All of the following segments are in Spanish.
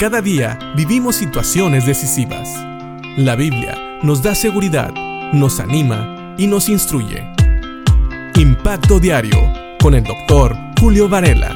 Cada día vivimos situaciones decisivas. La Biblia nos da seguridad, nos anima y nos instruye. Impacto Diario con el doctor Julio Varela.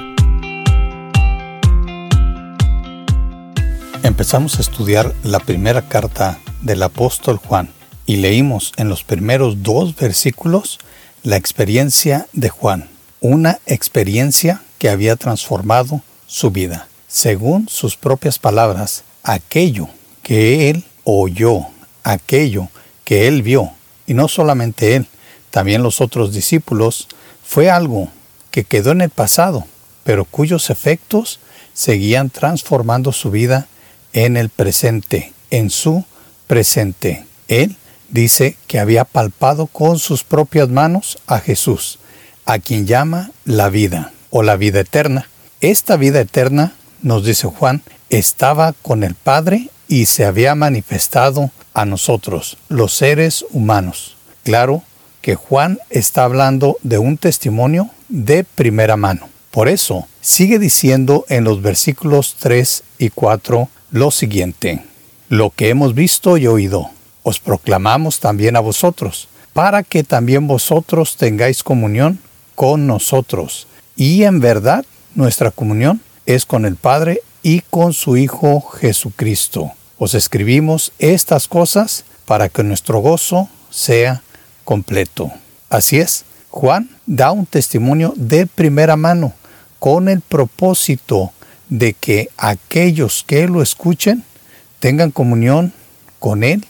Empezamos a estudiar la primera carta del apóstol Juan y leímos en los primeros dos versículos la experiencia de Juan, una experiencia que había transformado su vida. Según sus propias palabras, aquello que él oyó, aquello que él vio, y no solamente él, también los otros discípulos, fue algo que quedó en el pasado, pero cuyos efectos seguían transformando su vida en el presente, en su presente. Él dice que había palpado con sus propias manos a Jesús, a quien llama la vida o la vida eterna. Esta vida eterna, nos dice Juan, estaba con el Padre y se había manifestado a nosotros, los seres humanos. Claro que Juan está hablando de un testimonio de primera mano. Por eso, sigue diciendo en los versículos 3 y 4 lo siguiente, lo que hemos visto y oído os proclamamos también a vosotros, para que también vosotros tengáis comunión con nosotros. Y en verdad nuestra comunión es con el Padre y con su Hijo Jesucristo. Os escribimos estas cosas para que nuestro gozo sea completo. Así es, Juan da un testimonio de primera mano con el propósito de que aquellos que lo escuchen tengan comunión con Él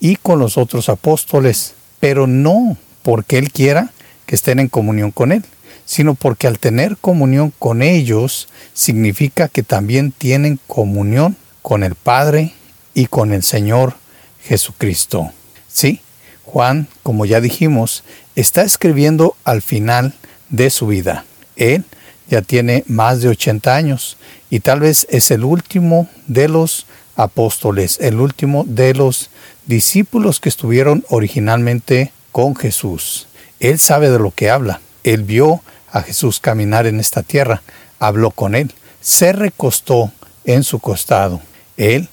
y con los otros apóstoles, pero no porque Él quiera que estén en comunión con Él, sino porque al tener comunión con ellos significa que también tienen comunión con el Padre y con el Señor Jesucristo. Sí, Juan, como ya dijimos, está escribiendo al final de su vida. Él ya tiene más de 80 años y tal vez es el último de los apóstoles, el último de los discípulos que estuvieron originalmente con Jesús. Él sabe de lo que habla. Él vio a Jesús caminar en esta tierra, habló con él, se recostó en su costado. Él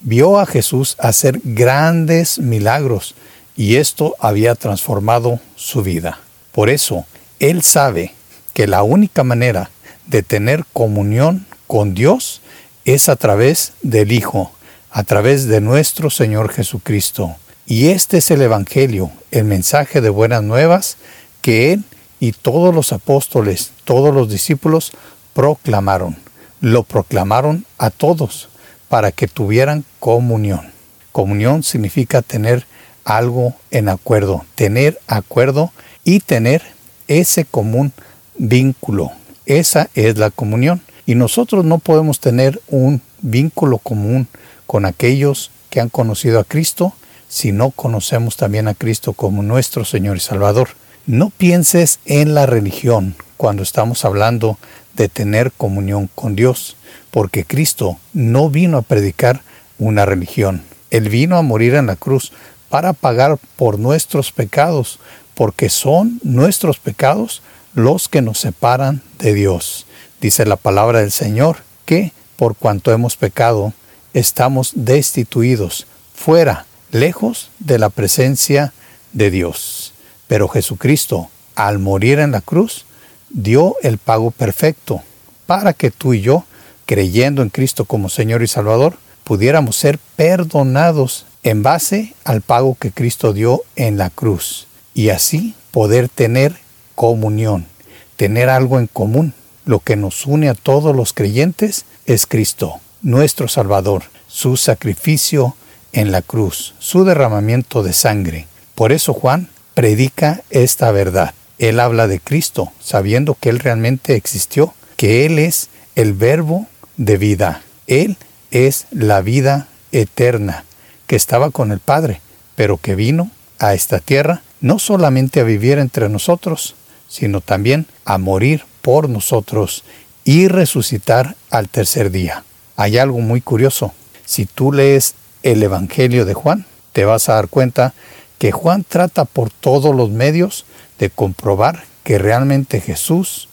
vio a Jesús hacer grandes milagros y esto había transformado su vida. Por eso, él sabe que la única manera de tener comunión con Dios es a través del Hijo, a través de nuestro Señor Jesucristo. Y este es el Evangelio, el mensaje de buenas nuevas que Él y todos los apóstoles, todos los discípulos proclamaron. Lo proclamaron a todos para que tuvieran comunión. Comunión significa tener algo en acuerdo, tener acuerdo y tener ese común vínculo. Esa es la comunión. Y nosotros no podemos tener un vínculo común con aquellos que han conocido a Cristo si no conocemos también a Cristo como nuestro Señor y Salvador. No pienses en la religión cuando estamos hablando de tener comunión con Dios, porque Cristo no vino a predicar una religión. Él vino a morir en la cruz para pagar por nuestros pecados, porque son nuestros pecados los que nos separan de Dios. Dice la palabra del Señor que por cuanto hemos pecado, estamos destituidos, fuera, lejos de la presencia de Dios. Pero Jesucristo, al morir en la cruz, dio el pago perfecto para que tú y yo, creyendo en Cristo como Señor y Salvador, pudiéramos ser perdonados en base al pago que Cristo dio en la cruz y así poder tener comunión, tener algo en común lo que nos une a todos los creyentes es Cristo, nuestro Salvador, su sacrificio en la cruz, su derramamiento de sangre. Por eso Juan predica esta verdad. Él habla de Cristo, sabiendo que Él realmente existió, que Él es el verbo de vida. Él es la vida eterna, que estaba con el Padre, pero que vino a esta tierra no solamente a vivir entre nosotros, sino también a morir por nosotros y resucitar al tercer día. Hay algo muy curioso. Si tú lees el Evangelio de Juan, te vas a dar cuenta que Juan trata por todos los medios de comprobar que realmente Jesús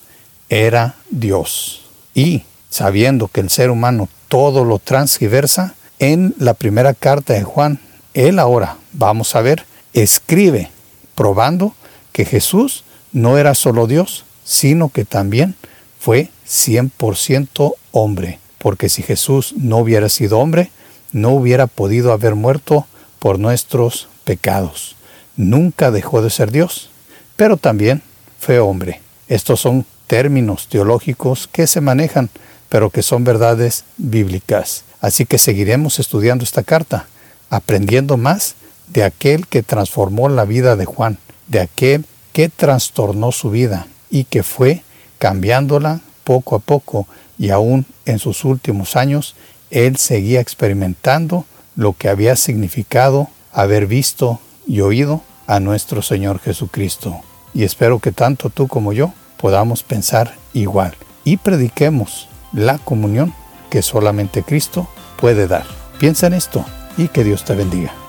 era Dios. Y sabiendo que el ser humano todo lo transgiversa, en la primera carta de Juan, él ahora, vamos a ver, escribe probando que Jesús no era solo Dios, sino que también fue 100% hombre, porque si Jesús no hubiera sido hombre, no hubiera podido haber muerto por nuestros pecados. Nunca dejó de ser Dios, pero también fue hombre. Estos son términos teológicos que se manejan, pero que son verdades bíblicas. Así que seguiremos estudiando esta carta, aprendiendo más de aquel que transformó la vida de Juan, de aquel que trastornó su vida y que fue cambiándola poco a poco y aún en sus últimos años él seguía experimentando lo que había significado haber visto y oído a nuestro Señor Jesucristo. Y espero que tanto tú como yo podamos pensar igual y prediquemos la comunión que solamente Cristo puede dar. Piensa en esto y que Dios te bendiga.